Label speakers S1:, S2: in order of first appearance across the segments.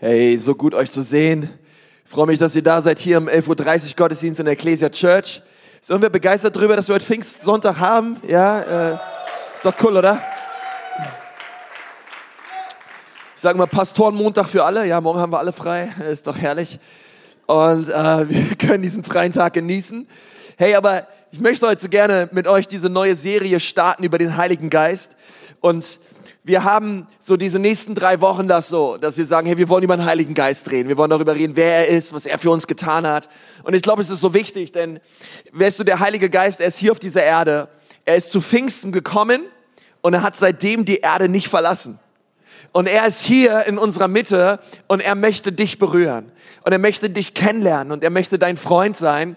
S1: Hey, so gut euch zu sehen. Ich freue mich, dass ihr da seid hier im 11.30 Uhr Gottesdienst in der Ecclesia Church. Ist irgendwer begeistert darüber, dass wir heute Pfingstsonntag haben? Ja, äh, ist doch cool, oder? Ich sage mal Pastorenmontag für alle. Ja, morgen haben wir alle frei. Ist doch herrlich. Und äh, wir können diesen freien Tag genießen. Hey, aber ich möchte heute so gerne mit euch diese neue Serie starten über den Heiligen Geist. Und wir haben so diese nächsten drei Wochen das so, dass wir sagen, hey, wir wollen über den Heiligen Geist reden. Wir wollen darüber reden, wer er ist, was er für uns getan hat. Und ich glaube, es ist so wichtig, denn weißt du, der Heilige Geist, er ist hier auf dieser Erde. Er ist zu Pfingsten gekommen und er hat seitdem die Erde nicht verlassen. Und er ist hier in unserer Mitte und er möchte dich berühren. Und er möchte dich kennenlernen und er möchte dein Freund sein.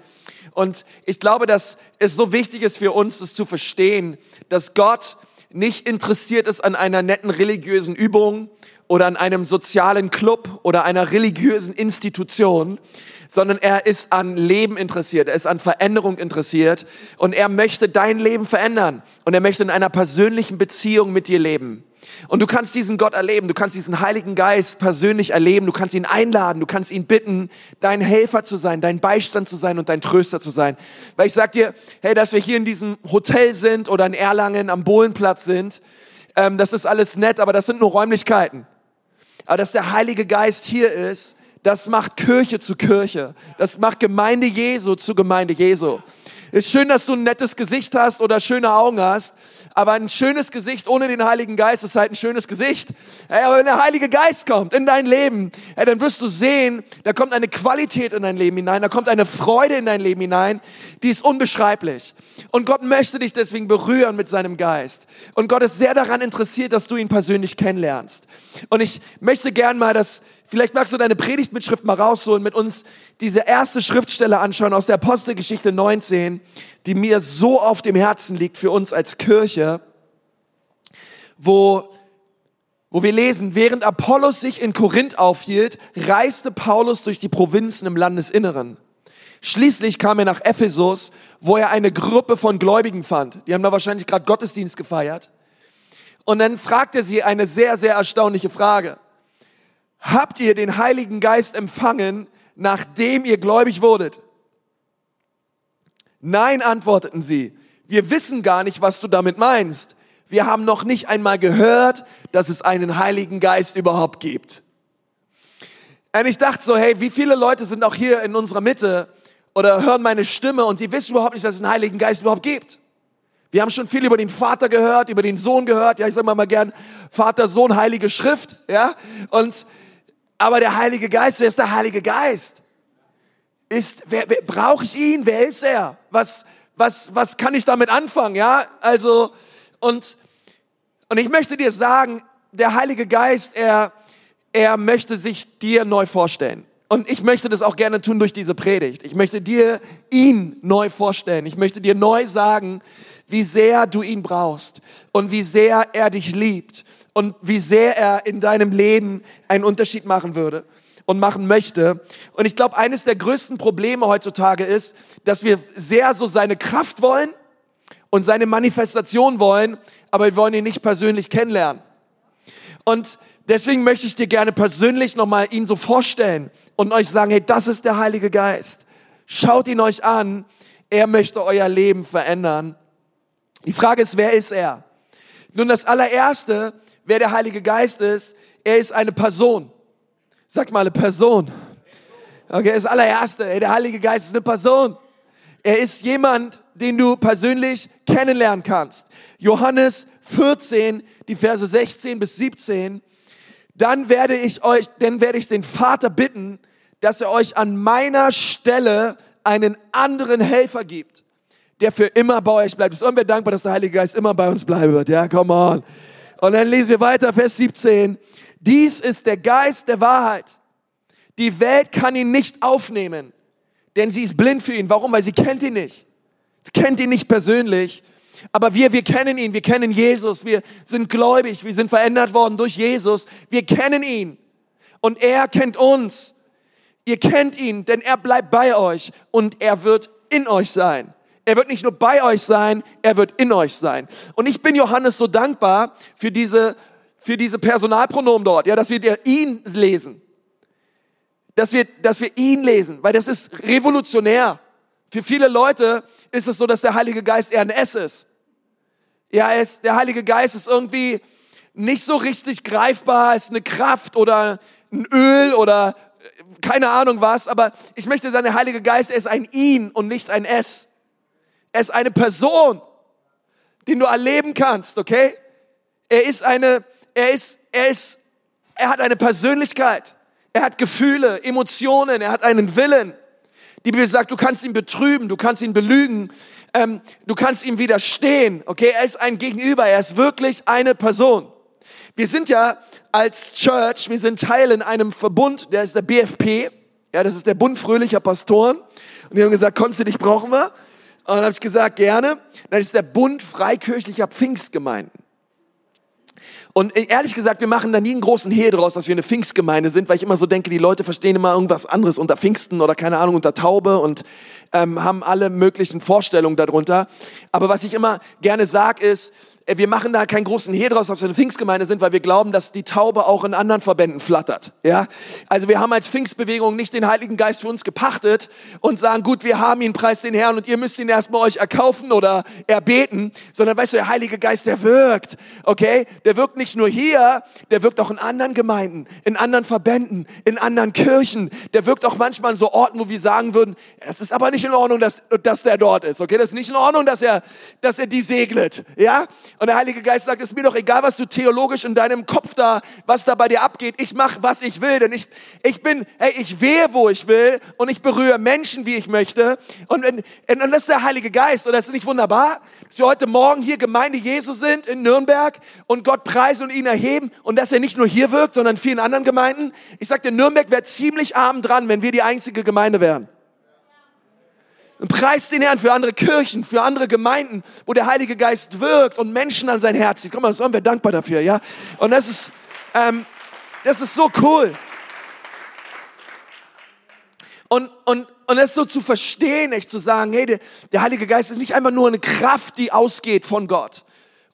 S1: Und ich glaube, dass es so wichtig ist für uns, es zu verstehen, dass Gott nicht interessiert ist an einer netten religiösen Übung oder an einem sozialen Club oder einer religiösen Institution, sondern er ist an Leben interessiert, er ist an Veränderung interessiert und er möchte dein Leben verändern und er möchte in einer persönlichen Beziehung mit dir leben. Und du kannst diesen Gott erleben, du kannst diesen Heiligen Geist persönlich erleben, du kannst ihn einladen, du kannst ihn bitten, dein Helfer zu sein, dein Beistand zu sein und dein Tröster zu sein. Weil ich sag dir, hey, dass wir hier in diesem Hotel sind oder in Erlangen am Bohlenplatz sind, ähm, das ist alles nett, aber das sind nur Räumlichkeiten. Aber dass der Heilige Geist hier ist, das macht Kirche zu Kirche. Das macht Gemeinde Jesu zu Gemeinde Jesu. Ist schön, dass du ein nettes Gesicht hast oder schöne Augen hast, aber ein schönes Gesicht ohne den Heiligen Geist ist halt ein schönes Gesicht. Hey, aber wenn der Heilige Geist kommt in dein Leben, hey, dann wirst du sehen, da kommt eine Qualität in dein Leben hinein, da kommt eine Freude in dein Leben hinein, die ist unbeschreiblich. Und Gott möchte dich deswegen berühren mit seinem Geist. Und Gott ist sehr daran interessiert, dass du ihn persönlich kennenlernst. Und ich möchte gern mal das, vielleicht magst du deine Predigtmitschrift mal rausholen, mit uns diese erste Schriftstelle anschauen aus der Apostelgeschichte 19 die mir so auf dem Herzen liegt für uns als Kirche, wo, wo wir lesen, während Apollos sich in Korinth aufhielt, reiste Paulus durch die Provinzen im Landesinneren. Schließlich kam er nach Ephesus, wo er eine Gruppe von Gläubigen fand. Die haben da wahrscheinlich gerade Gottesdienst gefeiert. Und dann fragt er sie eine sehr, sehr erstaunliche Frage. Habt ihr den Heiligen Geist empfangen, nachdem ihr gläubig wurdet? Nein, antworteten sie, wir wissen gar nicht, was du damit meinst. Wir haben noch nicht einmal gehört, dass es einen Heiligen Geist überhaupt gibt. Und ich dachte so, hey, wie viele Leute sind auch hier in unserer Mitte oder hören meine Stimme und sie wissen überhaupt nicht, dass es einen Heiligen Geist überhaupt gibt. Wir haben schon viel über den Vater gehört, über den Sohn gehört. Ja, ich sage mal, mal gern Vater, Sohn, Heilige Schrift. Ja, und aber der Heilige Geist, wer ist der Heilige Geist? ist, wer, wer brauche ich ihn? Wer ist er? Was, was, was kann ich damit anfangen? Ja, also, und, und ich möchte dir sagen, der Heilige Geist, er, er möchte sich dir neu vorstellen. Und ich möchte das auch gerne tun durch diese Predigt. Ich möchte dir ihn neu vorstellen. Ich möchte dir neu sagen, wie sehr du ihn brauchst und wie sehr er dich liebt und wie sehr er in deinem Leben einen Unterschied machen würde und machen möchte. Und ich glaube, eines der größten Probleme heutzutage ist, dass wir sehr so seine Kraft wollen und seine Manifestation wollen, aber wir wollen ihn nicht persönlich kennenlernen. Und deswegen möchte ich dir gerne persönlich nochmal ihn so vorstellen und euch sagen, hey, das ist der Heilige Geist. Schaut ihn euch an. Er möchte euer Leben verändern. Die Frage ist, wer ist er? Nun, das allererste, wer der Heilige Geist ist, er ist eine Person. Sag mal eine Person. Okay, das allererste, der Heilige Geist ist eine Person. Er ist jemand, den du persönlich kennenlernen kannst. Johannes 14, die Verse 16 bis 17. Dann werde ich euch, dann werde ich den Vater bitten, dass er euch an meiner Stelle einen anderen Helfer gibt, der für immer bei euch bleibt. Ist irgendwer dankbar, dass der Heilige Geist immer bei uns bleiben wird? Ja, come on. Und dann lesen wir weiter, Vers 17. Dies ist der Geist der Wahrheit. Die Welt kann ihn nicht aufnehmen, denn sie ist blind für ihn. Warum? Weil sie kennt ihn nicht. Sie kennt ihn nicht persönlich. Aber wir, wir kennen ihn, wir kennen Jesus, wir sind gläubig, wir sind verändert worden durch Jesus. Wir kennen ihn und er kennt uns. Ihr kennt ihn, denn er bleibt bei euch und er wird in euch sein. Er wird nicht nur bei euch sein, er wird in euch sein. Und ich bin Johannes so dankbar für diese für diese Personalpronomen dort, ja, dass wir ihn lesen. dass wir, dass wir ihn lesen, weil das ist revolutionär. Für viele Leute ist es so, dass der Heilige Geist eher ein S ist. Ja, es, der Heilige Geist ist irgendwie nicht so richtig greifbar, ist eine Kraft oder ein Öl oder keine Ahnung was, aber ich möchte sagen, der Heilige Geist, er ist ein ihn und nicht ein es. Er ist eine Person, den du erleben kannst, okay? Er ist eine, er ist, er ist, er hat eine Persönlichkeit. Er hat Gefühle, Emotionen, er hat einen Willen. Die Bibel sagt, du kannst ihn betrüben, du kannst ihn belügen, ähm, du kannst ihm widerstehen. Okay, er ist ein Gegenüber, er ist wirklich eine Person. Wir sind ja als Church, wir sind Teil in einem Verbund, der ist der BFP. Ja, das ist der Bund fröhlicher Pastoren. Und die haben gesagt, Konsti, dich brauchen wir. Und dann habe ich gesagt, gerne. Das ist der Bund freikirchlicher Pfingstgemeinden. Und ehrlich gesagt, wir machen da nie einen großen Hehl draus, dass wir eine Pfingstgemeinde sind, weil ich immer so denke, die Leute verstehen immer irgendwas anderes unter Pfingsten oder keine Ahnung unter Taube und ähm, haben alle möglichen Vorstellungen darunter. Aber was ich immer gerne sage ist, wir machen da keinen großen Hehl draus, dass wir eine Pfingstgemeinde sind, weil wir glauben, dass die Taube auch in anderen Verbänden flattert. Ja? Also wir haben als Pfingstbewegung nicht den Heiligen Geist für uns gepachtet und sagen, gut, wir haben ihn, preis den Herrn und ihr müsst ihn erstmal euch erkaufen oder erbeten, sondern weißt du, der Heilige Geist, der wirkt, okay? Der wirkt nicht nur hier, der wirkt auch in anderen Gemeinden, in anderen Verbänden, in anderen Kirchen. Der wirkt auch manchmal in so Orten, wo wir sagen würden, es ist aber nicht in Ordnung, dass, dass der dort ist, okay? Das ist nicht in Ordnung, dass er, dass er die segnet, ja? Und der Heilige Geist sagt, es mir doch egal, was du theologisch in deinem Kopf da, was da bei dir abgeht. Ich mache, was ich will, denn ich, ich bin, hey, ich wehe, wo ich will und ich berühre Menschen, wie ich möchte. Und, und, und das ist der Heilige Geist. Und das ist nicht wunderbar, dass wir heute Morgen hier Gemeinde Jesu sind in Nürnberg und Gott preisen und ihn erheben und dass er nicht nur hier wirkt, sondern in vielen anderen Gemeinden. Ich sagte, Nürnberg wäre ziemlich arm dran, wenn wir die einzige Gemeinde wären. Und preist den Herrn für andere Kirchen, für andere Gemeinden, wo der Heilige Geist wirkt und Menschen an sein Herz zieht. Guck mal, sind wir dankbar dafür, ja? Und das ist, ähm, das ist so cool. Und, und, und das so zu verstehen, echt zu sagen, hey, der, der Heilige Geist ist nicht einfach nur eine Kraft, die ausgeht von Gott.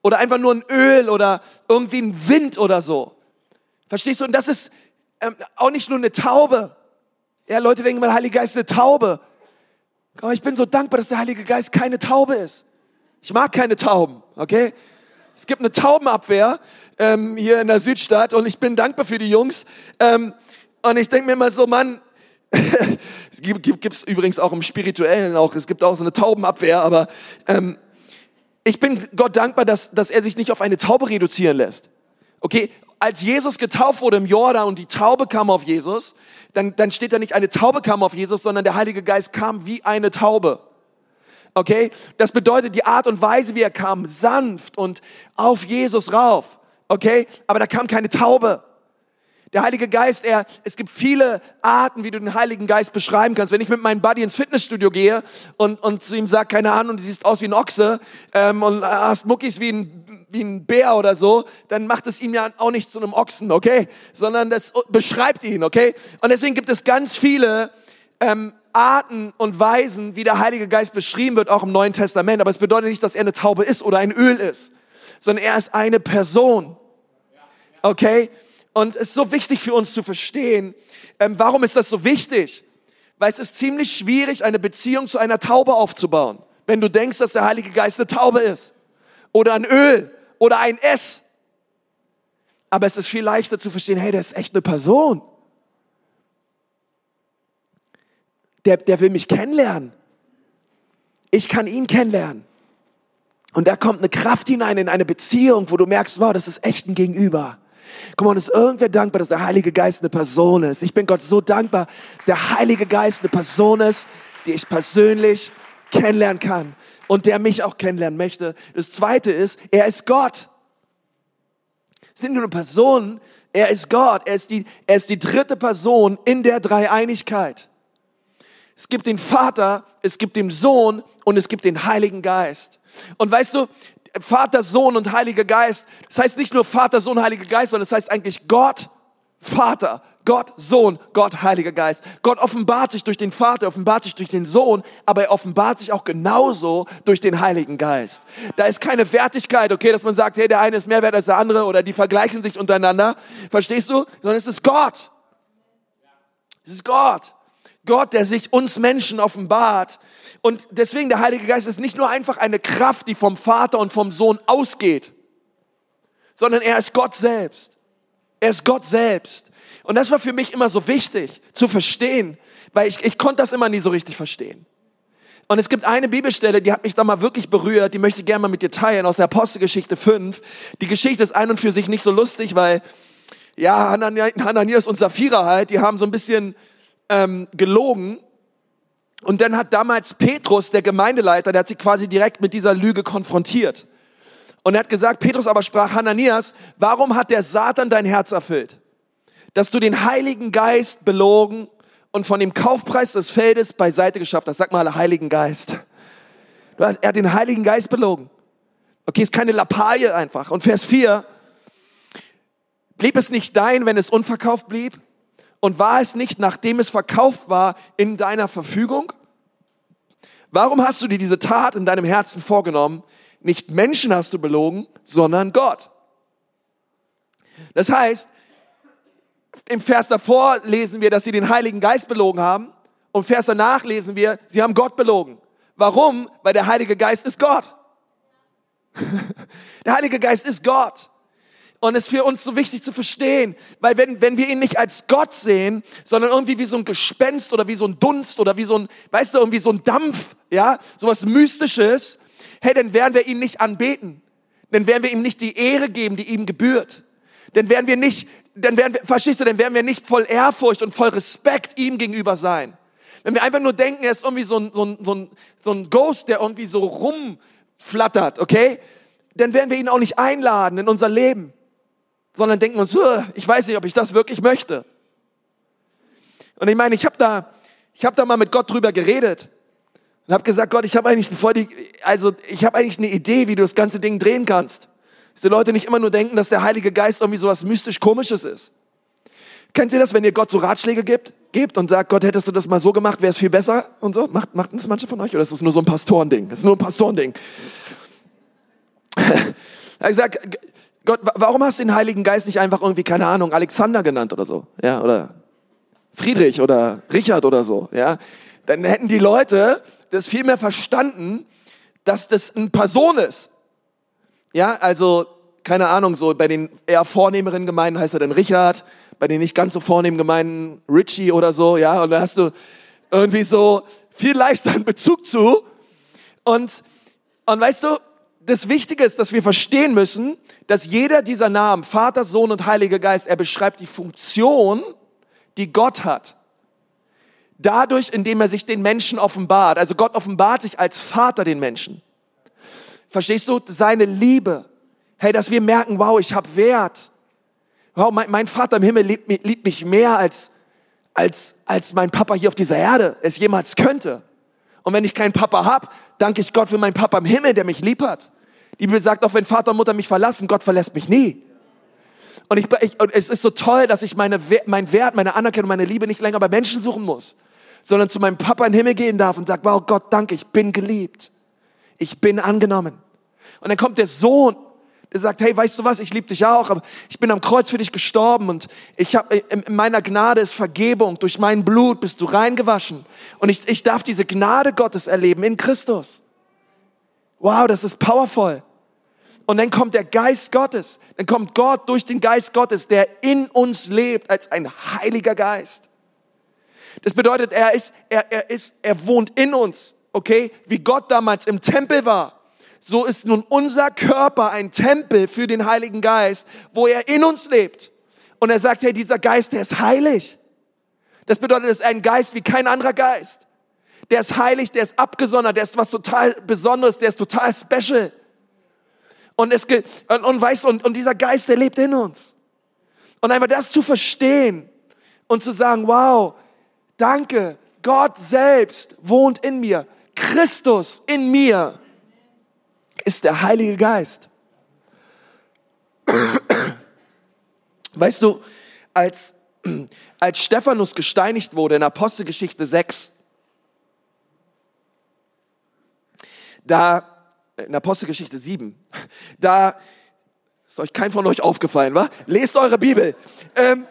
S1: Oder einfach nur ein Öl oder irgendwie ein Wind oder so. Verstehst du? Und das ist ähm, auch nicht nur eine Taube. Ja, Leute denken, der Heilige Geist ist eine Taube. Aber ich bin so dankbar, dass der Heilige Geist keine Taube ist. Ich mag keine Tauben, okay? Es gibt eine Taubenabwehr ähm, hier in der Südstadt und ich bin dankbar für die Jungs. Ähm, und ich denke mir immer so, Mann, es gibt, gibt es übrigens auch im Spirituellen auch, es gibt auch so eine Taubenabwehr, aber ähm, ich bin Gott dankbar, dass, dass er sich nicht auf eine Taube reduzieren lässt. Okay, als Jesus getauft wurde im Jordan und die Taube kam auf Jesus, dann, dann steht da nicht eine Taube kam auf Jesus, sondern der Heilige Geist kam wie eine Taube. Okay? Das bedeutet die Art und Weise, wie er kam, sanft und auf Jesus rauf. Okay? Aber da kam keine Taube. Der Heilige Geist, er, es gibt viele Arten, wie du den Heiligen Geist beschreiben kannst. Wenn ich mit meinem Buddy ins Fitnessstudio gehe und, und zu ihm sage, keine Ahnung, du siehst aus wie ein Ochse ähm, und hast Muckis wie ein, wie ein Bär oder so, dann macht es ihm ja auch nicht zu einem Ochsen, okay? Sondern das beschreibt ihn, okay? Und deswegen gibt es ganz viele ähm, Arten und Weisen, wie der Heilige Geist beschrieben wird, auch im Neuen Testament. Aber es bedeutet nicht, dass er eine Taube ist oder ein Öl ist, sondern er ist eine Person, okay? Und es ist so wichtig für uns zu verstehen, ähm, warum ist das so wichtig? Weil es ist ziemlich schwierig, eine Beziehung zu einer Taube aufzubauen, wenn du denkst, dass der Heilige Geist eine Taube ist oder ein Öl oder ein S. Aber es ist viel leichter zu verstehen, hey, der ist echt eine Person. Der, der will mich kennenlernen. Ich kann ihn kennenlernen. Und da kommt eine Kraft hinein in eine Beziehung, wo du merkst, wow, das ist echt ein Gegenüber. Guck mal, ist irgendwer dankbar, dass der Heilige Geist eine Person ist? Ich bin Gott so dankbar, dass der Heilige Geist eine Person ist, die ich persönlich kennenlernen kann und der mich auch kennenlernen möchte. Das zweite ist, er ist Gott. Sind nur eine Person, er ist Gott, er ist die, er ist die dritte Person in der Dreieinigkeit. Es gibt den Vater, es gibt den Sohn und es gibt den Heiligen Geist. Und weißt du, Vater, Sohn und Heiliger Geist. Das heißt nicht nur Vater, Sohn, Heiliger Geist, sondern das heißt eigentlich Gott, Vater, Gott, Sohn, Gott, Heiliger Geist. Gott offenbart sich durch den Vater, offenbart sich durch den Sohn, aber er offenbart sich auch genauso durch den Heiligen Geist. Da ist keine Wertigkeit, okay, dass man sagt, hey, der eine ist mehr wert als der andere oder die vergleichen sich untereinander. Verstehst du? Sondern es ist Gott. Das ist Gott. Gott, der sich uns Menschen offenbart. Und deswegen der Heilige Geist ist nicht nur einfach eine Kraft, die vom Vater und vom Sohn ausgeht, sondern er ist Gott selbst. Er ist Gott selbst. Und das war für mich immer so wichtig zu verstehen, weil ich, ich konnte das immer nie so richtig verstehen. Und es gibt eine Bibelstelle, die hat mich da mal wirklich berührt, die möchte ich gerne mal mit dir teilen, aus der Apostelgeschichte 5. Die Geschichte ist ein und für sich nicht so lustig, weil, ja, Hananias und Sapphira halt, die haben so ein bisschen ähm, gelogen. Und dann hat damals Petrus, der Gemeindeleiter, der hat sich quasi direkt mit dieser Lüge konfrontiert. Und er hat gesagt, Petrus aber sprach, Hananias, warum hat der Satan dein Herz erfüllt? Dass du den Heiligen Geist belogen und von dem Kaufpreis des Feldes beiseite geschafft hast. Sag mal, Heiligen Geist. er hat den Heiligen Geist belogen. Okay, ist keine Lappalie einfach. Und Vers 4, blieb es nicht dein, wenn es unverkauft blieb? Und war es nicht, nachdem es verkauft war, in deiner Verfügung? Warum hast du dir diese Tat in deinem Herzen vorgenommen? Nicht Menschen hast du belogen, sondern Gott. Das heißt, im Vers davor lesen wir, dass sie den Heiligen Geist belogen haben. Und Vers danach lesen wir, sie haben Gott belogen. Warum? Weil der Heilige Geist ist Gott. der Heilige Geist ist Gott. Und es ist für uns so wichtig zu verstehen, weil wenn, wenn wir ihn nicht als Gott sehen, sondern irgendwie wie so ein Gespenst oder wie so ein Dunst oder wie so ein, weißt du, irgendwie so ein Dampf, ja, sowas Mystisches, hey, dann werden wir ihn nicht anbeten. Dann werden wir ihm nicht die Ehre geben, die ihm gebührt. Dann werden wir nicht, dann werden wir, verstehst du, dann werden wir nicht voll Ehrfurcht und voll Respekt ihm gegenüber sein. Wenn wir einfach nur denken, er ist irgendwie so ein, so ein, so ein, so ein Ghost, der irgendwie so rumflattert, okay? Dann werden wir ihn auch nicht einladen in unser Leben sondern denken uns, ich weiß nicht, ob ich das wirklich möchte. Und ich meine, ich habe da, ich da mal mit Gott drüber geredet und habe gesagt, Gott, ich habe eigentlich also ich eigentlich eine Idee, wie du das ganze Ding drehen kannst. Dass die Leute nicht immer nur denken, dass der Heilige Geist irgendwie so was mystisch Komisches ist. Kennt ihr das, wenn ihr Gott so Ratschläge gibt, gebt und sagt, Gott, hättest du das mal so gemacht, wäre es viel besser und so? Macht, macht das manche von euch oder ist das nur so ein Pastorending? Das ist nur ein Pastorending. ich sag, Gott, warum hast du den Heiligen Geist nicht einfach irgendwie, keine Ahnung, Alexander genannt oder so? Ja, oder Friedrich oder Richard oder so, ja? Dann hätten die Leute das viel mehr verstanden, dass das eine Person ist. Ja, also, keine Ahnung, so bei den eher vornehmeren Gemeinden heißt er dann Richard, bei den nicht ganz so vornehmen Gemeinden Richie oder so, ja? Und da hast du irgendwie so viel leichter einen Bezug zu. Und, und weißt du, das Wichtige ist, dass wir verstehen müssen, dass jeder dieser Namen, Vater, Sohn und Heiliger Geist, er beschreibt die Funktion, die Gott hat. Dadurch, indem er sich den Menschen offenbart. Also Gott offenbart sich als Vater den Menschen. Verstehst du? Seine Liebe. Hey, dass wir merken, wow, ich habe Wert. Wow, mein, mein, Vater im Himmel liebt, liebt mich mehr als, als, als mein Papa hier auf dieser Erde es jemals könnte. Und wenn ich keinen Papa habe, danke ich Gott für meinen Papa im Himmel, der mich lieb hat. Die Bibel sagt, auch wenn Vater und Mutter mich verlassen, Gott verlässt mich nie. Und, ich, ich, und es ist so toll, dass ich meine, mein Wert, meine Anerkennung, meine Liebe nicht länger bei Menschen suchen muss, sondern zu meinem Papa in den Himmel gehen darf und sagt, wow Gott, danke, ich bin geliebt. Ich bin angenommen. Und dann kommt der Sohn, der sagt, hey, weißt du was, ich liebe dich auch, aber ich bin am Kreuz für dich gestorben und ich habe in meiner Gnade ist Vergebung, durch mein Blut bist du reingewaschen und ich, ich darf diese Gnade Gottes erleben in Christus. Wow, das ist powerful. Und dann kommt der Geist Gottes. Dann kommt Gott durch den Geist Gottes, der in uns lebt als ein heiliger Geist. Das bedeutet, er ist, er, er ist, er wohnt in uns. Okay? Wie Gott damals im Tempel war. So ist nun unser Körper ein Tempel für den Heiligen Geist, wo er in uns lebt. Und er sagt, hey, dieser Geist, der ist heilig. Das bedeutet, es ist ein Geist wie kein anderer Geist. Der ist heilig, der ist abgesondert, der ist was total Besonderes, der ist total special. Und, es, und, und, weißt, und, und dieser Geist, der lebt in uns. Und einfach das zu verstehen und zu sagen, wow, danke, Gott selbst wohnt in mir. Christus in mir ist der Heilige Geist. Weißt du, als, als Stephanus gesteinigt wurde in Apostelgeschichte 6, da in Apostelgeschichte 7, da ist euch kein von euch aufgefallen, wa? Lest eure Bibel. Ähm,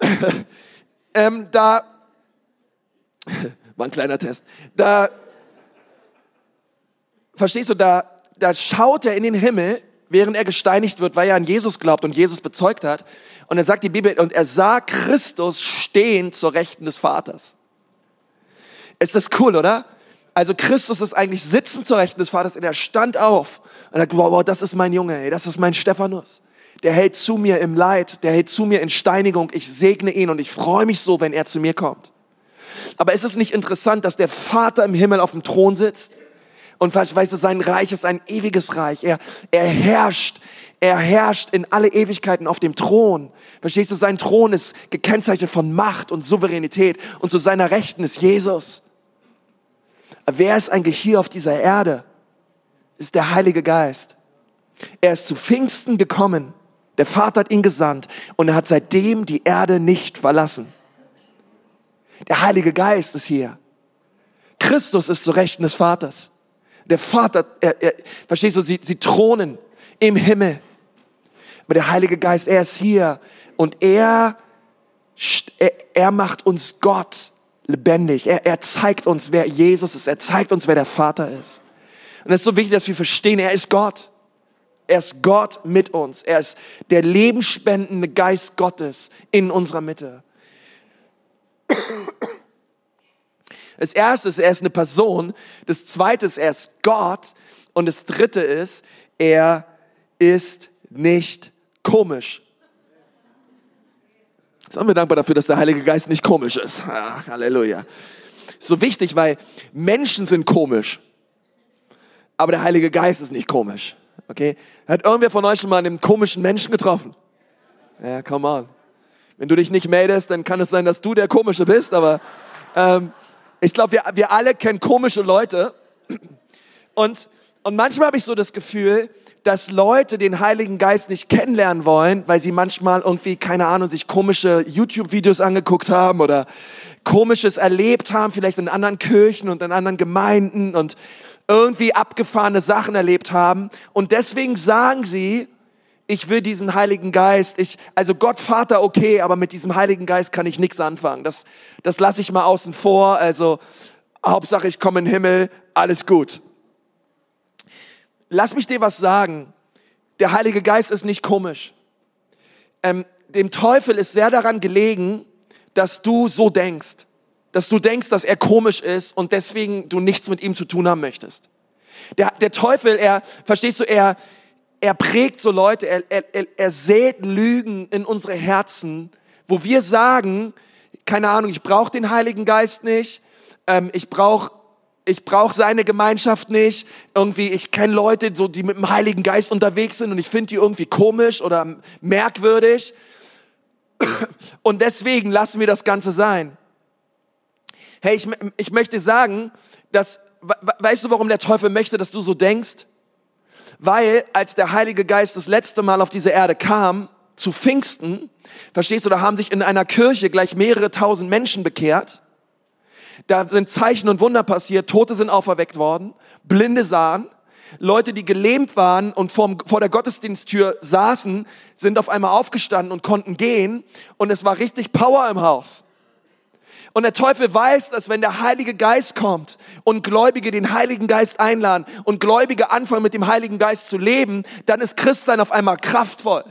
S1: ähm, da, war ein kleiner Test, da, verstehst du, da, da schaut er in den Himmel, während er gesteinigt wird, weil er an Jesus glaubt und Jesus bezeugt hat. Und er sagt die Bibel, und er sah Christus stehen zur Rechten des Vaters. Ist das cool, oder? Also Christus ist eigentlich sitzend zur Rechten des Vaters und er stand auf und er sagt, wow, wow, das ist mein Junge, ey, das ist mein Stephanus. Der hält zu mir im Leid, der hält zu mir in Steinigung. Ich segne ihn und ich freue mich so, wenn er zu mir kommt. Aber ist es nicht interessant, dass der Vater im Himmel auf dem Thron sitzt? Und weißt du, sein Reich ist ein ewiges Reich. Er, er herrscht, er herrscht in alle Ewigkeiten auf dem Thron. Verstehst du, sein Thron ist gekennzeichnet von Macht und Souveränität. Und zu seiner Rechten ist Jesus. Wer ist eigentlich hier auf dieser Erde? ist der Heilige Geist. Er ist zu Pfingsten gekommen. Der Vater hat ihn gesandt und er hat seitdem die Erde nicht verlassen. Der Heilige Geist ist hier. Christus ist zu Rechten des Vaters. Der Vater, er, er, verstehst du, sie, sie thronen im Himmel. Aber der Heilige Geist, er ist hier und er, er, er macht uns Gott lebendig. Er, er zeigt uns, wer Jesus ist. Er zeigt uns, wer der Vater ist. Und es ist so wichtig, dass wir verstehen, er ist Gott. Er ist Gott mit uns. Er ist der lebensspendende Geist Gottes in unserer Mitte. Das erste ist, er ist eine Person. Das zweite ist, er ist Gott. Und das dritte ist, er ist nicht komisch. Sind wir dankbar dafür, dass der Heilige Geist nicht komisch ist. Ja, Halleluja. So wichtig, weil Menschen sind komisch. Aber der Heilige Geist ist nicht komisch. Okay? Hat irgendwer von euch schon mal einen komischen Menschen getroffen? Ja, come on. Wenn du dich nicht meldest, dann kann es sein, dass du der Komische bist, aber ähm, ich glaube, wir, wir alle kennen komische Leute. Und, und manchmal habe ich so das Gefühl, dass Leute den Heiligen Geist nicht kennenlernen wollen, weil sie manchmal irgendwie, keine Ahnung, sich komische YouTube-Videos angeguckt haben oder komisches erlebt haben, vielleicht in anderen Kirchen und in anderen Gemeinden und irgendwie abgefahrene Sachen erlebt haben. Und deswegen sagen sie, ich will diesen Heiligen Geist, ich, also Gott Vater okay, aber mit diesem Heiligen Geist kann ich nichts anfangen. Das, das lasse ich mal außen vor. Also Hauptsache ich komme in den Himmel, alles gut. Lass mich dir was sagen. Der Heilige Geist ist nicht komisch. Ähm, dem Teufel ist sehr daran gelegen, dass du so denkst. Dass du denkst, dass er komisch ist und deswegen du nichts mit ihm zu tun haben möchtest. Der, der Teufel, er, verstehst du, er, er prägt so Leute, er, er, er sät Lügen in unsere Herzen, wo wir sagen, keine Ahnung, ich brauche den Heiligen Geist nicht, ähm, ich brauche ich brauche seine Gemeinschaft nicht. Irgendwie, ich kenne Leute, so, die mit dem Heiligen Geist unterwegs sind und ich finde die irgendwie komisch oder merkwürdig. Und deswegen lassen wir das Ganze sein. Hey, ich, ich möchte sagen, dass, weißt du, warum der Teufel möchte, dass du so denkst? Weil als der Heilige Geist das letzte Mal auf diese Erde kam, zu Pfingsten, verstehst du, da haben sich in einer Kirche gleich mehrere tausend Menschen bekehrt. Da sind Zeichen und Wunder passiert, Tote sind auferweckt worden, Blinde sahen, Leute, die gelähmt waren und vor, vor der Gottesdiensttür saßen, sind auf einmal aufgestanden und konnten gehen und es war richtig Power im Haus. Und der Teufel weiß, dass wenn der Heilige Geist kommt und Gläubige den Heiligen Geist einladen und Gläubige anfangen mit dem Heiligen Geist zu leben, dann ist Christsein auf einmal kraftvoll.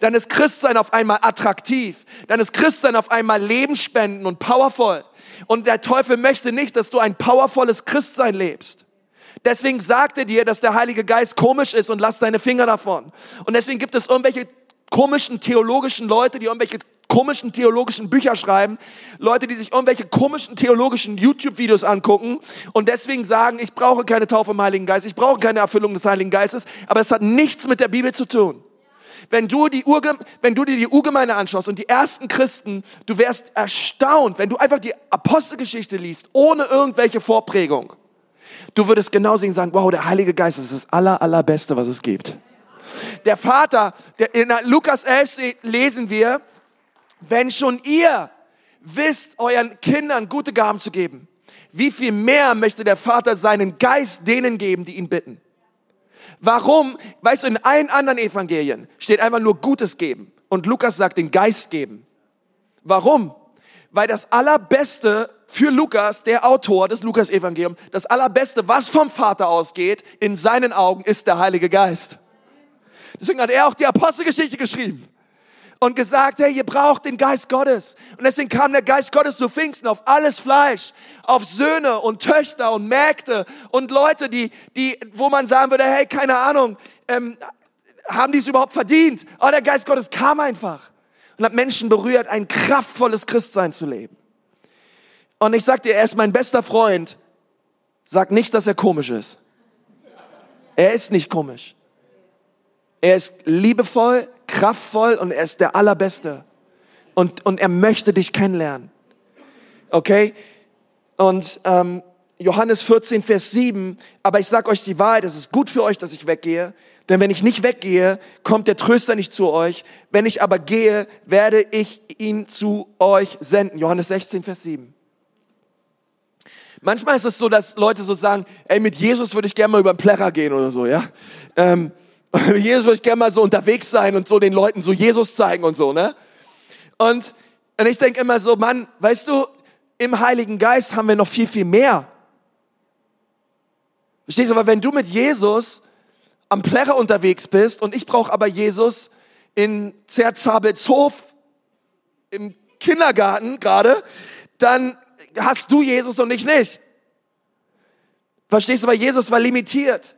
S1: Dann ist Christsein auf einmal attraktiv. Dann ist Christsein auf einmal lebensspenden und powerful. Und der Teufel möchte nicht, dass du ein powervolles Christsein lebst. Deswegen sagt er dir, dass der Heilige Geist komisch ist und lass deine Finger davon. Und deswegen gibt es irgendwelche komischen theologischen Leute, die irgendwelche komischen theologischen Bücher schreiben, Leute, die sich irgendwelche komischen theologischen YouTube-Videos angucken und deswegen sagen, ich brauche keine Taufe im Heiligen Geist, ich brauche keine Erfüllung des Heiligen Geistes, aber es hat nichts mit der Bibel zu tun. Wenn du, die Urge wenn du dir die Urgemeinde anschaust und die ersten Christen, du wärst erstaunt, wenn du einfach die Apostelgeschichte liest, ohne irgendwelche Vorprägung. Du würdest genau sehen sagen, wow, der Heilige Geist ist das aller, allerbeste, was es gibt. Der Vater, der, in Lukas 11 lesen wir, wenn schon ihr wisst, euren Kindern gute Gaben zu geben, wie viel mehr möchte der Vater seinen Geist denen geben, die ihn bitten? Warum? Weißt du, in allen anderen Evangelien steht einfach nur Gutes geben. Und Lukas sagt den Geist geben. Warum? weil das Allerbeste für Lukas, der Autor des Lukas-Evangelium, das Allerbeste, was vom Vater ausgeht, in seinen Augen ist der Heilige Geist. Deswegen hat er auch die Apostelgeschichte geschrieben und gesagt, hey, ihr braucht den Geist Gottes. Und deswegen kam der Geist Gottes zu Pfingsten auf alles Fleisch, auf Söhne und Töchter und Mägde und Leute, die, die, wo man sagen würde, hey, keine Ahnung, ähm, haben die es überhaupt verdient? Aber der Geist Gottes kam einfach und hat Menschen berührt, ein kraftvolles Christsein zu leben. Und ich sag dir, er ist mein bester Freund. Sag nicht, dass er komisch ist. Er ist nicht komisch. Er ist liebevoll, kraftvoll und er ist der Allerbeste. Und, und er möchte dich kennenlernen. Okay? Und ähm, Johannes 14, Vers 7, aber ich sag euch die Wahrheit, es ist gut für euch, dass ich weggehe, denn wenn ich nicht weggehe, kommt der Tröster nicht zu euch. Wenn ich aber gehe, werde ich ihn zu euch senden. Johannes 16, Vers 7. Manchmal ist es so, dass Leute so sagen, ey, mit Jesus würde ich gerne mal über den Plärrer gehen oder so, ja. Ähm, Jesus würde ich gerne mal so unterwegs sein und so den Leuten so Jesus zeigen und so, ne? Und, und ich denke immer so, Mann, weißt du, im Heiligen Geist haben wir noch viel, viel mehr. Verstehst du, aber wenn du mit Jesus am Plärrer unterwegs bist und ich brauche aber Jesus in Zerzabelshof im Kindergarten gerade, dann hast du Jesus und ich nicht. Verstehst du, weil Jesus war limitiert.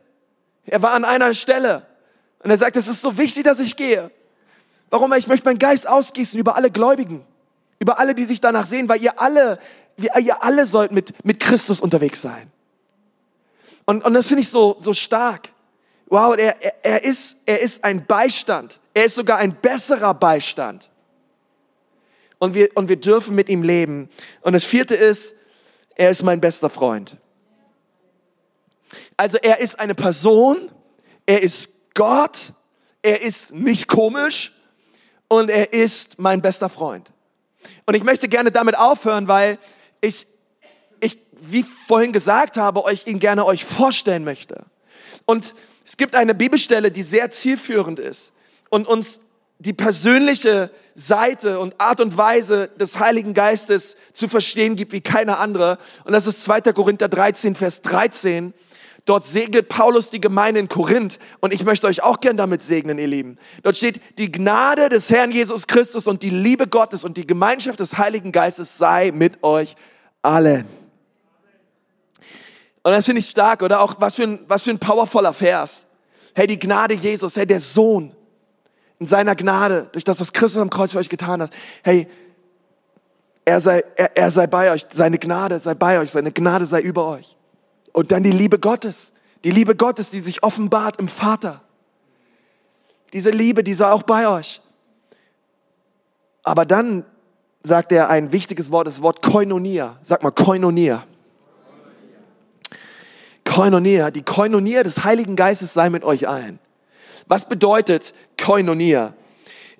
S1: Er war an einer Stelle. Und er sagt, es ist so wichtig, dass ich gehe. Warum? Weil ich möchte meinen Geist ausgießen über alle Gläubigen. Über alle, die sich danach sehen, weil ihr alle, ihr alle sollt mit, mit Christus unterwegs sein. Und, und das finde ich so, so stark. Wow, er, er, er, ist, er ist ein Beistand. Er ist sogar ein besserer Beistand und wir, und wir dürfen mit ihm leben. Und das vierte ist, er ist mein bester Freund. Also er ist eine Person, er ist Gott, er ist nicht komisch und er ist mein bester Freund. Und ich möchte gerne damit aufhören, weil ich, ich, wie vorhin gesagt habe, euch ihn gerne euch vorstellen möchte. Und es gibt eine Bibelstelle, die sehr zielführend ist und uns die persönliche Seite und Art und Weise des Heiligen Geistes zu verstehen gibt wie keine andere. Und das ist 2. Korinther 13, Vers 13. Dort segnet Paulus die Gemeinde in Korinth und ich möchte euch auch gern damit segnen, ihr Lieben. Dort steht, die Gnade des Herrn Jesus Christus und die Liebe Gottes und die Gemeinschaft des Heiligen Geistes sei mit euch allen. Und das finde ich stark, oder? Auch was für ein, was für ein powervoller Vers. Hey, die Gnade Jesus, hey, der Sohn, in seiner Gnade, durch das, was Christus am Kreuz für euch getan hat. Hey, er sei, er, er sei bei euch, seine Gnade sei bei euch, seine Gnade sei über euch. Und dann die Liebe Gottes, die Liebe Gottes, die sich offenbart im Vater. Diese Liebe, die sei auch bei euch. Aber dann sagt er ein wichtiges Wort, das Wort Koinonia. Sag mal Koinonia. Koinonia, die Koinonia des Heiligen Geistes sei mit euch allen. Was bedeutet Koinonia?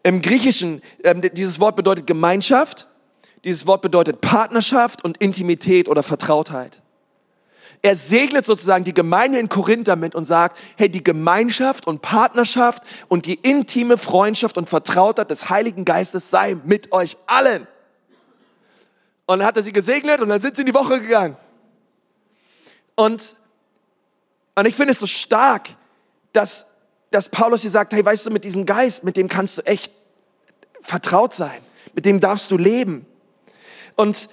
S1: Im Griechischen, ähm, dieses Wort bedeutet Gemeinschaft, dieses Wort bedeutet Partnerschaft und Intimität oder Vertrautheit. Er segnet sozusagen die Gemeinde in Korinth damit und sagt, hey, die Gemeinschaft und Partnerschaft und die intime Freundschaft und Vertrautheit des Heiligen Geistes sei mit euch allen. Und dann hat er sie gesegnet und dann sind sie in die Woche gegangen. Und, und ich finde es so stark, dass dass Paulus hier sagt, hey, weißt du, mit diesem Geist, mit dem kannst du echt vertraut sein. Mit dem darfst du leben. Und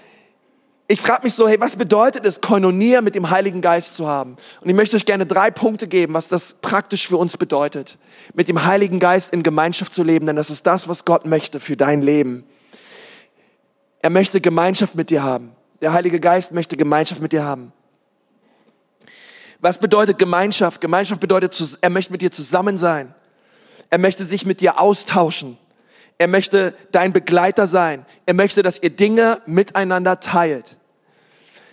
S1: ich frage mich so, hey, was bedeutet es, Koinonia mit dem Heiligen Geist zu haben? Und ich möchte euch gerne drei Punkte geben, was das praktisch für uns bedeutet, mit dem Heiligen Geist in Gemeinschaft zu leben, denn das ist das, was Gott möchte für dein Leben. Er möchte Gemeinschaft mit dir haben. Der Heilige Geist möchte Gemeinschaft mit dir haben. Was bedeutet Gemeinschaft? Gemeinschaft bedeutet, er möchte mit dir zusammen sein. Er möchte sich mit dir austauschen. Er möchte dein Begleiter sein. Er möchte, dass ihr Dinge miteinander teilt.